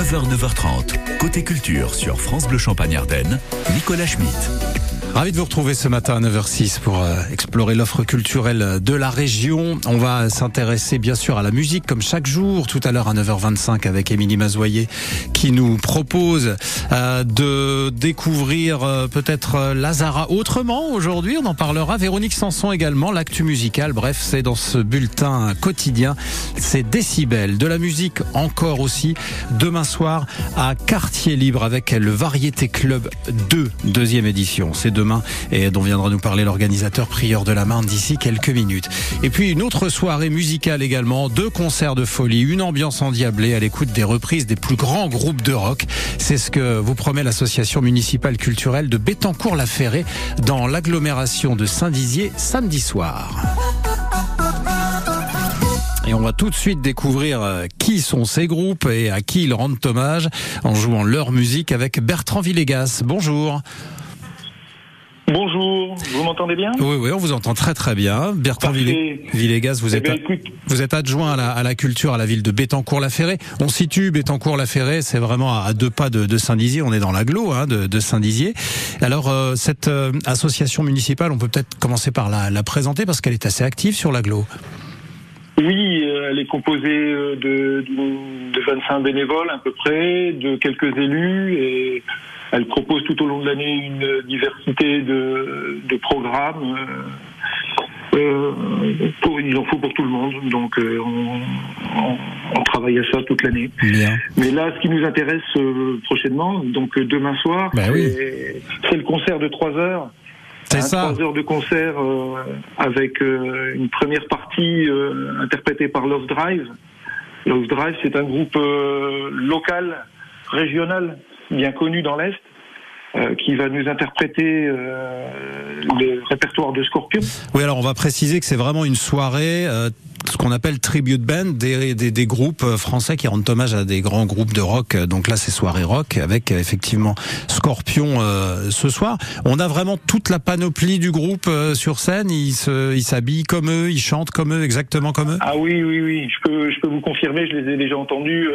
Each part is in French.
9h, 9h30, côté culture sur France Bleu Champagne Ardenne, Nicolas Schmitt. Ravi de vous retrouver ce matin à 9h06 pour euh, explorer l'offre culturelle de la région. On va s'intéresser bien sûr à la musique comme chaque jour, tout à l'heure à 9h25 avec Émilie Mazoyer qui nous propose euh, de découvrir euh, peut-être Lazara autrement aujourd'hui. On en parlera. Véronique Sanson également, l'actu musical. Bref, c'est dans ce bulletin quotidien. C'est Décibel. De la musique encore aussi. Demain soir à Quartier Libre avec le Variété Club 2, deuxième édition. C'est et dont viendra nous parler l'organisateur Prieur de la Marne d'ici quelques minutes. Et puis une autre soirée musicale également, deux concerts de folie, une ambiance endiablée à l'écoute des reprises des plus grands groupes de rock. C'est ce que vous promet l'association municipale culturelle de Bétancourt-la-Ferrée dans l'agglomération de Saint-Dizier samedi soir. Et on va tout de suite découvrir euh, qui sont ces groupes et à qui ils rendent hommage en jouant leur musique avec Bertrand Villegas. Bonjour. Bonjour, vous m'entendez bien? Oui, oui, on vous entend très très bien. Bertrand Villé Villegas, vous, Eh êtes, bien, écoute, vous êtes adjoint à la, à la culture à la ville de Bétancourt-la-Ferrée. On situe Bétancourt-la-Ferrée, c'est vraiment à, à deux pas de, de Saint-Dizier. On est dans l'agglo hein, de, de Saint-Dizier. Alors, euh, cette euh, association municipale, on peut peut-être commencer par la, la présenter parce qu'elle est assez active sur l'agglo. Oui, euh, elle est composée euh, de, de, de 25 bénévoles à peu près, de quelques élus et elle propose tout au long de l'année une diversité de, de programmes. euh, pour, il en faut pour tout le monde, donc euh, on, on- on travaille à ça toute l'année. Mais là, ce qui nous intéresse euh, prochainement, donc demain soir, Ben oui. c'est le concert de 3 heures. C'est Hein, ça. Trois heures de concert euh, avec euh, une première partie euh, interprétée par Love Drive. Love Drive, c'est un groupe euh, local, régional, bien connu dans l'Est, euh, qui va nous interpréter euh, le répertoire de Scorpion. Oui, alors on va préciser que c'est vraiment une soirée, euh, ce qu'on appelle tribute band, des, des, des groupes euh, français qui rendent hommage à des grands groupes de rock. Donc là, c'est soirée rock avec euh, effectivement Scorpion euh, ce soir. On a vraiment toute la panoplie du groupe euh, sur scène. Ils se, ils s'habillent comme eux, ils chantent comme eux, exactement comme eux. Ah oui, oui, oui, je peux, je peux vous confirmer, je les ai déjà entendus.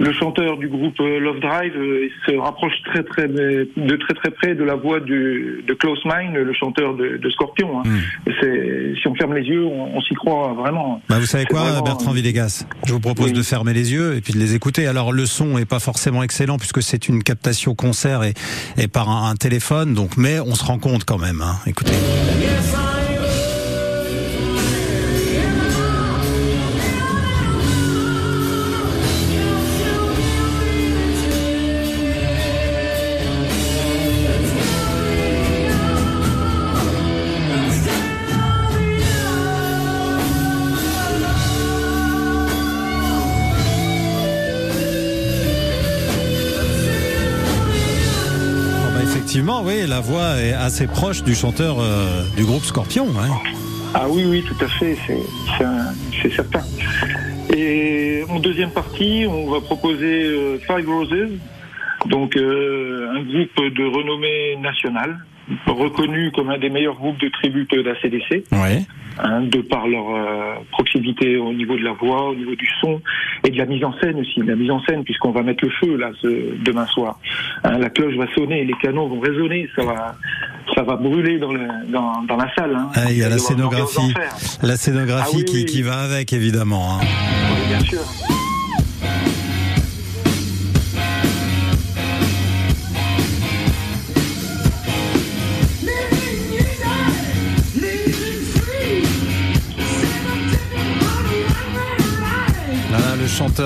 Euh, le chanteur du groupe euh, Love Drive euh, se rapproche très, très, de très très près de la voix du, de Close Mind, le chanteur de, de Scorpion. hein. Hmm. Si on ferme les yeux, on, on s'y croit vraiment. Bah, vous savez quoi, vraiment- Bertrand Villegas? Je vous propose Oui. de fermer les yeux et puis de les écouter. Alors le son est pas forcément excellent puisque c'est une captation concert et, et par un, un téléphone, donc mais on se rend compte quand même. Hein. Écoutez. Oui, la voix est assez proche du chanteur euh, du groupe Scorpion. hein. Ah oui, oui, tout à fait, c'est, certain. Et en deuxième partie, on va proposer euh, Five Roses, donc euh, un groupe de renommée nationale, reconnu comme un des meilleurs groupes de tribute d'ACDC. Ouais. hein, de par leur proximité au niveau de la voix, au niveau du son et de la mise en scène aussi. La mise en scène, puisqu'on va mettre le feu là ce, demain soir. Hein, la cloche va sonner, les canons vont résonner, ça va, ça va brûler dans, le, dans, dans la salle. hein. Ah, il y a la scénographie, la scénographie Ah oui, qui, va avec évidemment. hein. Oui, bien sûr.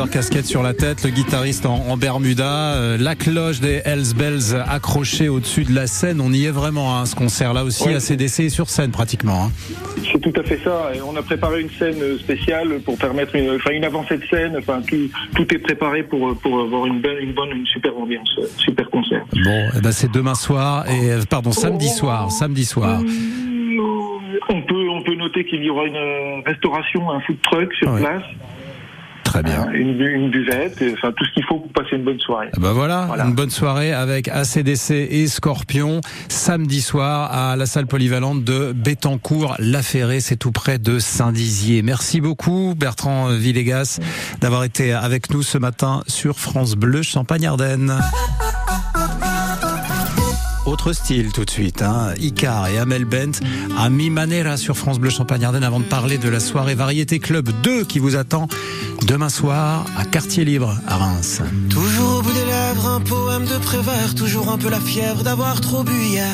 Chanteur casquette sur la tête, le guitariste en, en Bermuda, euh, la cloche des Hells Bells accrochée au-dessus de la scène. On y est vraiment, hein, ce concert-là aussi, Ouais. à CDC et sur scène pratiquement. hein. C'est tout à fait ça. Et on a préparé une scène spéciale pour permettre une, enfin, une avancée de scène. Enfin, tout, tout est préparé pour, pour avoir une bonne, une bonne, une super ambiance, euh, super concert. Bon, eh ben, c'est demain soir et euh, pardon samedi soir, samedi soir. On peut, on peut noter qu'il y aura une euh, restauration, un food truck sur Ouais. place. Très bien. une, une, buvette, enfin tout ce qu'il faut pour passer une bonne soirée. Bah voilà, une bonne soirée avec ACDC et Scorpion samedi soir à la salle polyvalente de Bétancourt, La Ferrée, c'est tout près de Saint-Dizier. Merci beaucoup Bertrand Villegas d'avoir été avec nous ce matin sur France Bleu Champagne-Ardenne. Autre style tout de suite, hein. Icar et Amel Bent à mi manera sur France Bleu Champagne Ardenne avant de parler de la soirée Variété Club 2 qui vous attend demain soir à Quartier Libre à Reims. Toujours au bout des lèvres un poème de Prévert, toujours un peu la fièvre d'avoir trop bu hier.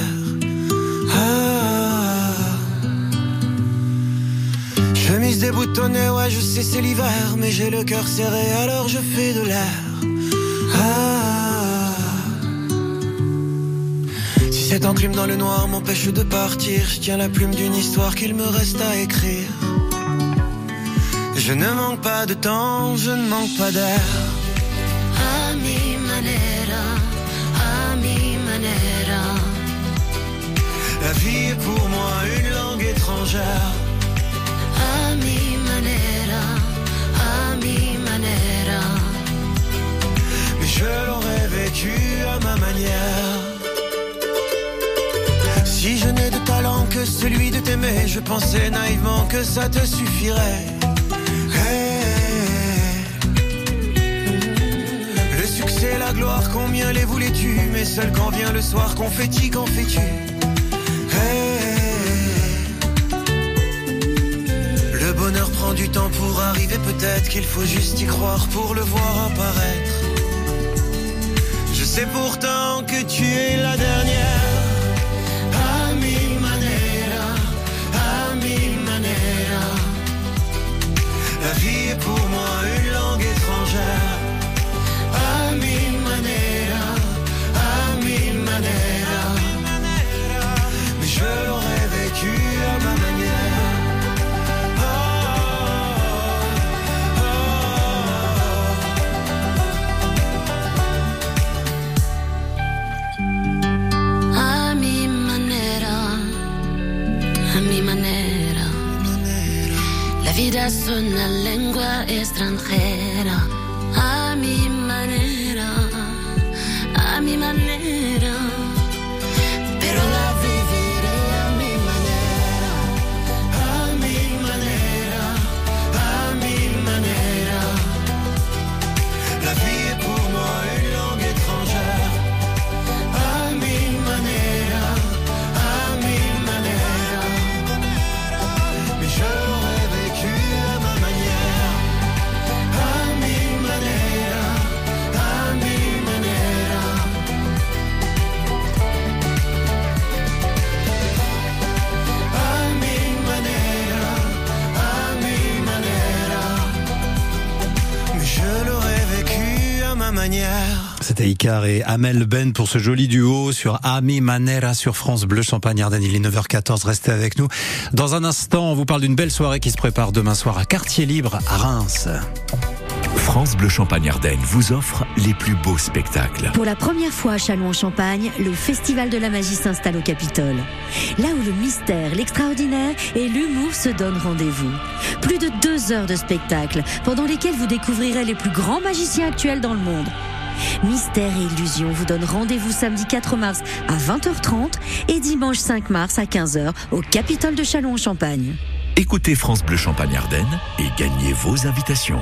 Ah. Chemise déboutonnée, ouais je sais c'est l'hiver, mais j'ai le cœur serré alors je fais de l'air. Ah. Cette enclume dans le noir m'empêche de partir. Je tiens la plume d'une histoire qu'il me reste à écrire. Je ne manque pas de temps, je ne manque pas d'air. A mi manera, a mi manera. La vie est pour moi une langue étrangère. Je pensais naïvement que ça te suffirait. Le succès, la gloire, combien les voulais-tu? Mais seul quand vient le soir, confetti, qu'en fais-tu Le bonheur prend du temps pour arriver, peut-être qu'il faut juste y croire pour le voir apparaître. Je sais pourtant que tu es la dernière. Una lengua extranjera. Et Amel Ben pour ce joli duo sur Ami Manera sur France Bleu Champagne Ardenne. Il est 9h14, restez avec nous. Dans un instant, on vous parle d'une belle soirée qui se prépare demain soir à Quartier Libre à Reims. France Bleu Champagne Ardenne vous offre les plus beaux spectacles. Pour la première fois à Châlons-en-Champagne, le Festival de la magie s'installe au Capitole. Là où le mystère, l'extraordinaire et l'humour se donnent rendez-vous. Plus de deux heures de spectacle, pendant lesquels vous découvrirez les plus grands magiciens actuels dans le monde. Mystère et illusion vous donnent rendez-vous samedi 4 mars à 20h30 et dimanche 5 mars à 15h au Capitole de Châlons-en-Champagne. Écoutez France Bleu Champagne Ardenne et gagnez vos invitations.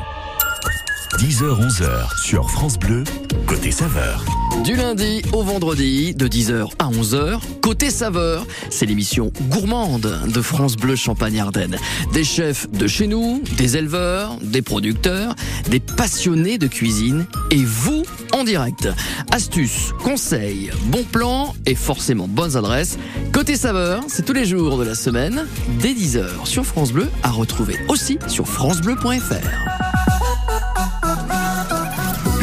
10h-11h sur France Bleu, côté saveur. Du lundi au vendredi, de 10h à 11h, côté saveur, c'est l'émission gourmande de France Bleu Champagne Ardenne. Des chefs de chez nous, des éleveurs, des producteurs, des passionnés de cuisine et vous en direct. Astuces, conseils, bons plans et forcément bonnes adresses. Côté saveur, c'est tous les jours de la semaine, dès 10h sur France Bleu, à retrouver aussi sur francebleu.fr.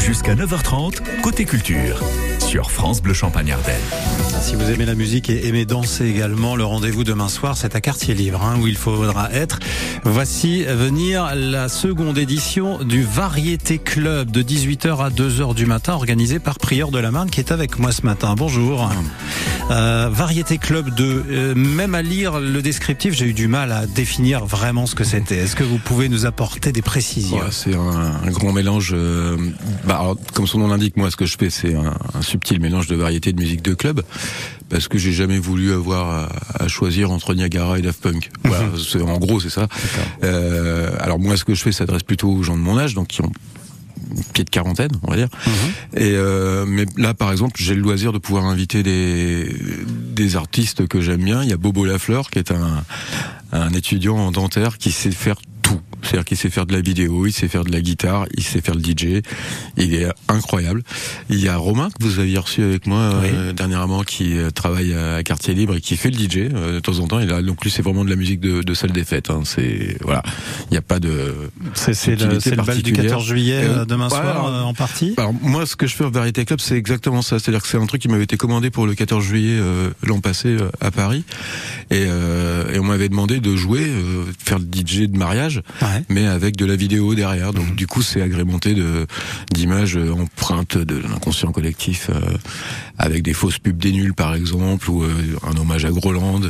Jusqu'à 9h30, côté culture, sur France Bleu Champagne Ardenne. Si vous aimez la musique et aimez danser également, le rendez-vous demain soir, c'est à Quartier Libre, hein, où il faudra être. Voici venir la seconde édition du Variété Club de 18h à 2h du matin, organisé par Prieur de la Marne, qui est avec moi ce matin. Bonjour. Euh, variété club de, euh, même à lire le descriptif, j'ai eu du mal à définir vraiment ce que c'était. Est-ce que vous pouvez nous apporter des précisions? C'est un, grand mélange. euh, bah, alors, comme son nom l'indique, moi, ce que je fais, c'est un, un subtil mélange de variété de musique de club, parce que j'ai jamais voulu avoir à, à choisir entre Niagara et Daft Punk. Voilà, c'est- en gros, c'est ça. Euh, alors moi, ce que je fais s'adresse plutôt aux gens de mon âge, donc qui ont une petite quarantaine, on va dire. Et euh, mais là, par exemple, j'ai le loisir de pouvoir inviter des des artistes que j'aime bien. Il y a Bobo Lafleur, qui est un un étudiant en dentaire qui sait faire tout. C'est-à-dire qu'il sait faire de la vidéo, il sait faire de la guitare, il sait faire le DJ. Il est incroyable. Il y a Romain que vous aviez reçu avec moi euh, dernièrement, qui euh, travaille à Quartier Libre et qui fait le DJ euh, de temps en temps. Il a donc lui c'est vraiment de la musique de, de salle des fêtes. Hein. C'est voilà, il n'y a pas de. C'est c'est le, le bal du particulière. 14 juillet Euh, euh, demain soir alors- euh, en partie? Alors moi, ce que je fais au Variété Club, c'est exactement ça. C'est-à-dire que c'est un truc qui m'avait été commandé pour le 14 juillet euh, l'an passé euh, à Paris, et, euh, et on m'avait demandé de jouer, euh, de faire le DJ de mariage, Ouais. Mais avec de la vidéo derrière. Donc du coup, c'est agrémenté de d'images euh, empreintes de l'inconscient collectif, euh, avec des fausses pubs des nuls par exemple, ou euh, un hommage à Groland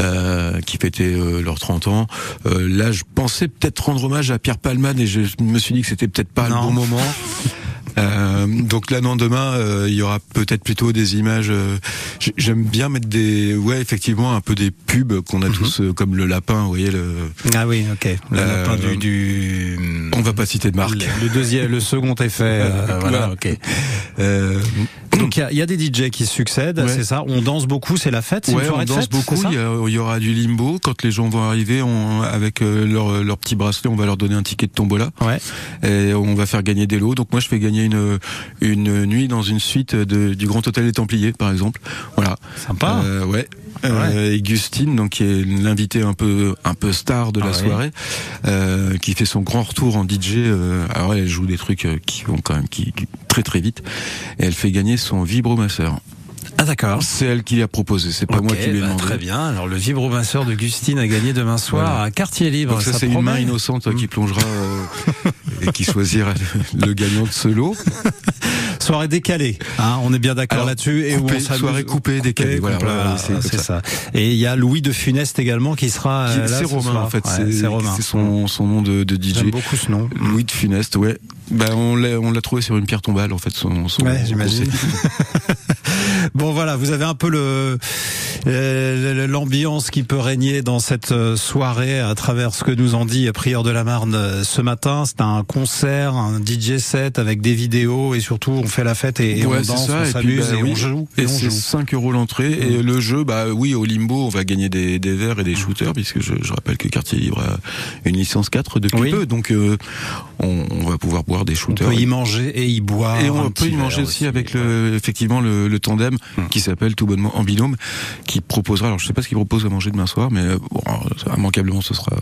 euh, qui fêtait euh, leurs 30 ans. Euh, là, je pensais peut-être rendre hommage à Pierre Palman et je me suis dit que c'était peut-être pas Non. le bon moment. Euh, donc là, non, demain, euh, il y aura peut-être plutôt des images. euh, j'ai- J'aime bien mettre des, ouais, effectivement, un peu des pubs qu'on a tous, euh, comme le lapin, vous voyez. Le, Ah oui, ok. Le Euh, lapin du, du... on va pas citer de marque. Le, le deuxième, le second effet. euh, Voilà. ok. Donc il y y, a des DJ qui succèdent, Ouais. c'est ça? On danse beaucoup, c'est la fête, ouais, on danse fête, beaucoup. Il y, y aura du limbo quand les gens vont arriver. On, avec euh, leur, leur petit bracelet, on va leur donner un ticket de tombola Ouais. et on va faire gagner des lots. Donc moi, je fais gagner une une nuit dans une suite de, du Grand Hôtel des Templiers, par exemple. Voilà. Sympa. Euh, ouais. Euh, et Gustine, donc qui est l'invité un peu un peu star de la Ah ouais. soirée, euh, qui fait son grand retour en DJ. euh, alors elle joue des trucs euh, qui vont quand même qui, qui- très très vite, et elle fait gagner son vibromasseur. Ah d'accord. C'est elle qui l'a proposé, c'est pas moi qui lui ai bah, demandé. Très bien. Alors le vibromasseur de Gustine a gagné demain soir Voilà. à Quartier Libre. Donc ça, c'est une main innocente qui plongera euh, et qui choisira le, le gagnant de ce lot. Soirée décalée. Hein, on est bien d'accord là-dessus. Et où on soirée coupée, décalée, voilà, c'est ça. ça. Et il y a Louis de Funeste également qui sera Qui- là c'est ce Romain soir. en fait, Ouais, c'est c'est Romain. c'est son, son nom de, de DJ. J'aime beaucoup ce nom. Louis de Funeste, ouais. Ben on l'a on l'a trouvé sur une pierre tombale en fait son, son Ouais, j'imagine. Bon voilà, vous avez un peu le euh, l'ambiance qui peut régner dans cette euh, soirée à travers ce que nous en dit Prieur de la Marne euh, ce matin. C'est un concert, un DJ set avec des vidéos et surtout on fait la fête et, et Ouais, on danse, ça, on et s'amuse bah, et oui. on joue. Et, Et on c'est joue. 5 euros l'entrée. Et le jeu, bah oui, au limbo, on va gagner des, des verres et des shooters, puisque je, je rappelle que Quartier Libre a une licence 4 depuis Oui. peu. Donc euh, on, on va pouvoir boire des On shooters. peut y manger et y boire. Et on peut y manger aussi avec le, effectivement le, le tandem qui s'appelle tout bonnement en binôme, qui proposera. Alors je sais pas ce qu'il propose à manger demain soir, mais euh, bon, immanquablement ce sera.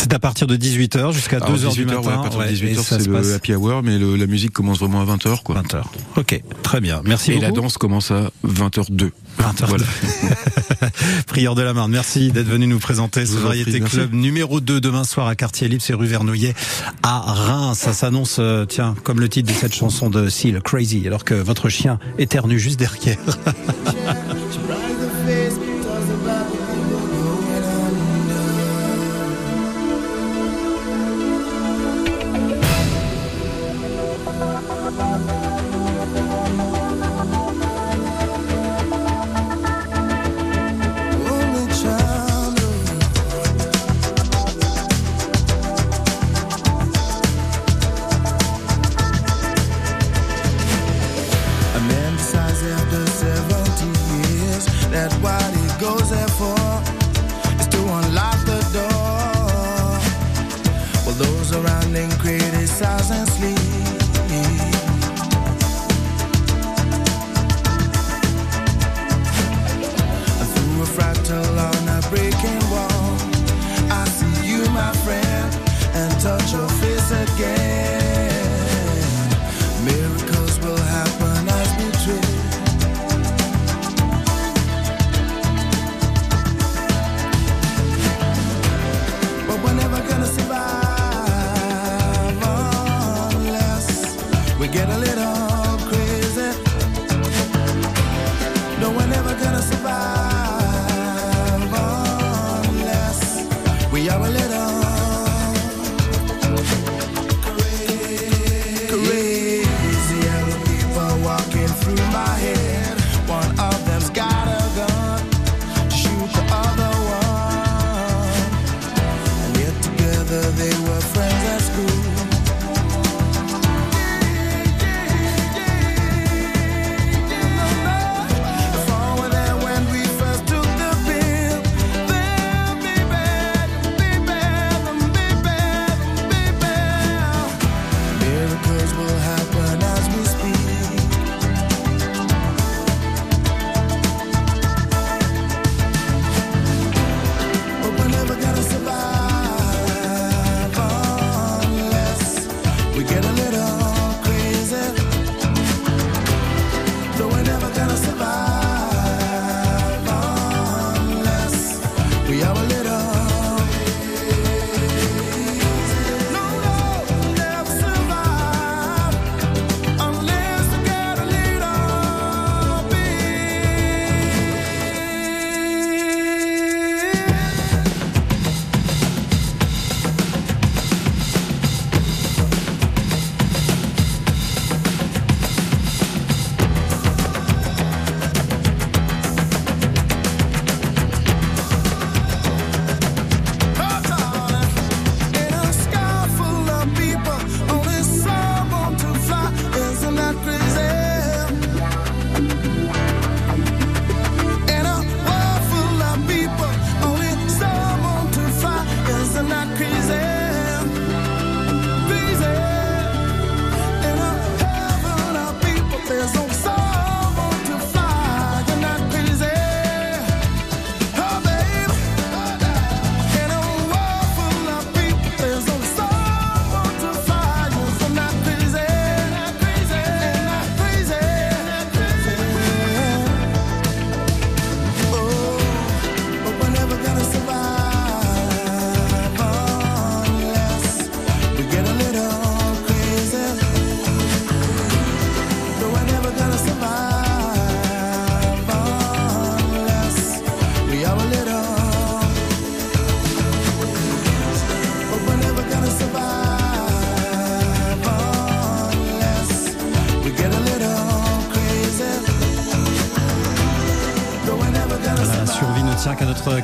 C'est à partir de 18h jusqu'à 2h Alors, du 18 matin. ouais, à partir de Ouais, 18 et h ça c'est se le passe happy hour, mais le- la musique commence vraiment à 20 h quoi. 20h. Ok, très bien. Merci Et beaucoup. la danse commence à 20h02. 20h. Voilà. Prieur de la Marne, merci d'être venu nous présenter ce vous Variété prie. Club numéro 2 demain soir à Quartier Libre, c'est rue Vernouillet à Reims. Ça s'annonce, euh, tiens, comme le titre de cette chanson de Seal, Crazy, alors que votre chien éternue juste derrière.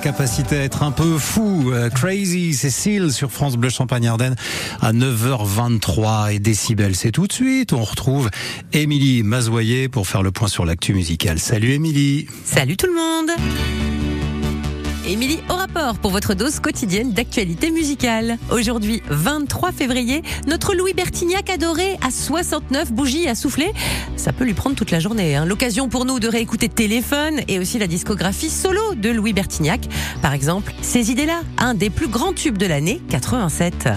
capacité à être un peu fou. Euh, Crazy, Cécile sur France Bleu Champagne Ardenne à 9h23 et décibels. C'est tout de suite. On retrouve Émilie Mazoyer pour faire le point sur l'actu musicale. Salut Émilie. Salut tout le monde Émilie au rapport pour votre dose quotidienne d'actualité musicale. Aujourd'hui, 23 février, notre Louis Bertignac adoré à 69 bougies à souffler. Ça peut lui prendre toute la journée. hein. L'occasion pour nous de réécouter Téléphone et aussi la discographie solo de Louis Bertignac. Par exemple, Ces idées-là, un des plus grands tubes de l'année 87.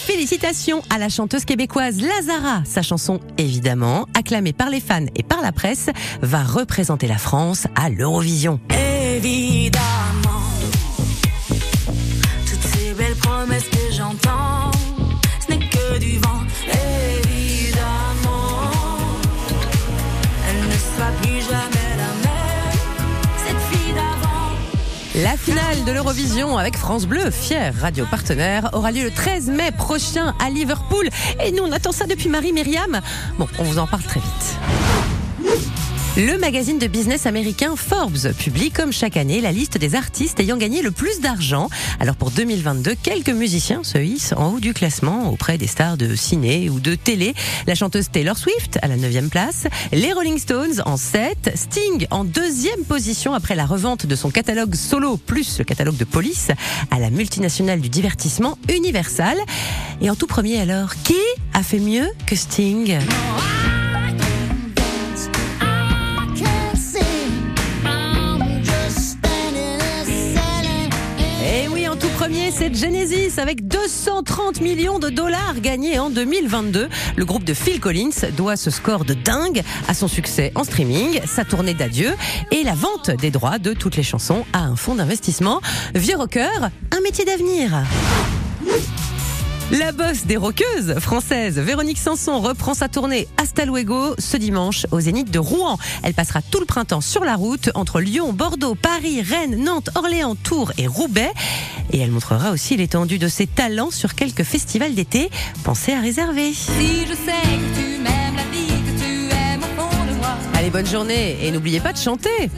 Félicitations à la chanteuse québécoise Lazara. Sa chanson, évidemment, acclamée par les fans et par la presse, va représenter la France à l'Eurovision. De l'Eurovision avec France Bleu, fier radio partenaire, aura lieu le 13 mai prochain à Liverpool. Et nous, on attend ça depuis Marie-Myriam. Bon, on vous en parle très vite. Le magazine de business américain Forbes publie comme chaque année la liste des artistes ayant gagné le plus d'argent. Alors pour 2022, quelques musiciens se hissent en haut du classement auprès des stars de ciné ou de télé. La chanteuse Taylor Swift à la 9e place, les Rolling Stones en 7, Sting en deuxième position après la revente de son catalogue solo plus le catalogue de police à la multinationale du divertissement Universal. Et en tout premier alors, qui a fait mieux que Sting? Premier, c'est Genesis avec 230 millions de dollars gagnés en 2022. Le groupe de Phil Collins doit ce score de dingue à son succès en streaming, sa tournée d'adieu et la vente des droits de toutes les chansons à un fonds d'investissement. Vieux rocker, un métier d'avenir. La bosse des rockeuses françaises, Véronique Sanson, reprend sa tournée Hasta Luego ce dimanche au Zénith de Rouen. Elle passera tout le printemps sur la route entre Lyon, Bordeaux, Paris, Rennes, Nantes, Orléans, Tours et Roubaix. Et elle montrera aussi l'étendue de ses talents sur quelques festivals d'été. Pensez à réserver. Si je sais que tu m'aimes la vie, que tu aimes au fond de moi, Allez, bonne journée et n'oubliez pas de chanter.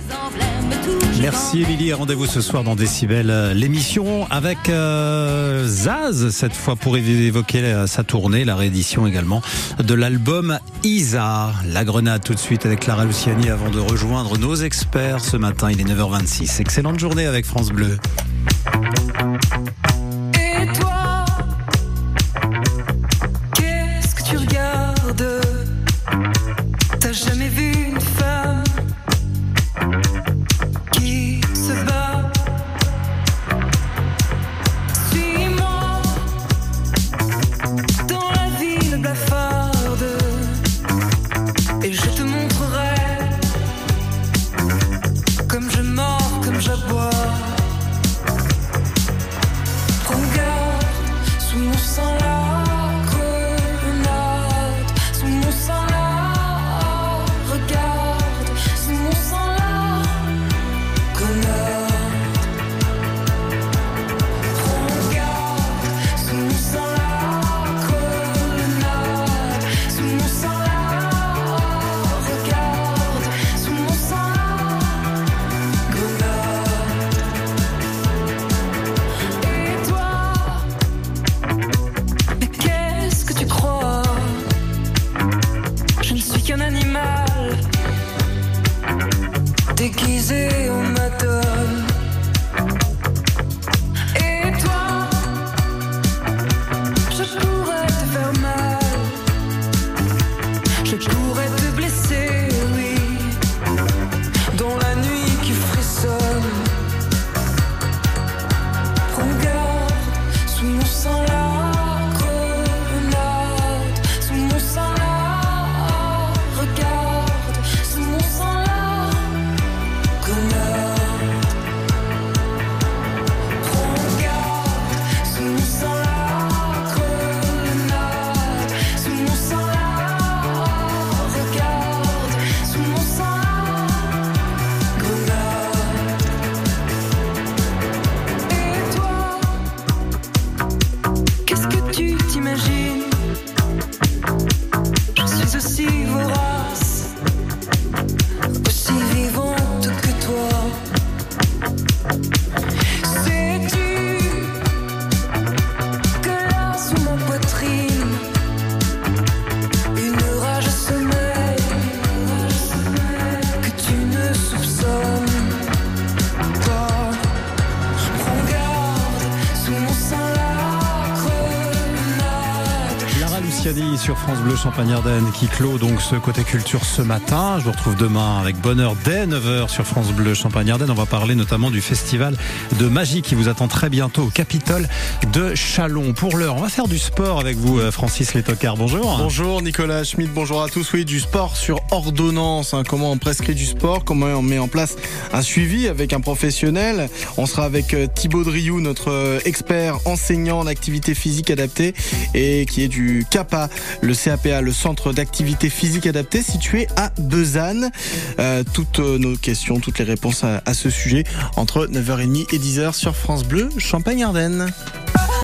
Merci Émilie rendez-vous ce soir dans Décibel, euh, l'émission avec euh, Zaz, cette fois pour évoquer euh, sa tournée, la réédition également de l'album Isa. La grenade tout de suite avec Clara Luciani avant de rejoindre nos experts ce matin, il est 9h26. Excellente journée avec France Bleu. ever sur France Bleu Champagne-Ardenne qui clôt donc ce côté culture ce matin. Je vous retrouve demain avec bonheur dès 9h sur France Bleu Champagne-Ardenne. On va parler notamment du festival de magie qui vous attend très bientôt au Capitole de Chalon. Pour l'heure, on va faire du sport avec vous, euh, Francis Létocard. Bonjour. Bonjour Nicolas Schmidt, bonjour à tous. Oui, du sport sur ordonnance. hein. Comment on prescrit du sport? Comment on met en place un suivi avec un professionnel? On sera avec euh, Thibaut Driou, notre euh, expert enseignant en activité physique adaptée et qui est du Le CAPA, le centre d'activité physique adaptée situé à Besanne. Euh, toutes nos questions, toutes les réponses à, à ce sujet entre 9h30 et 10h sur France Bleu Champagne-Ardenne.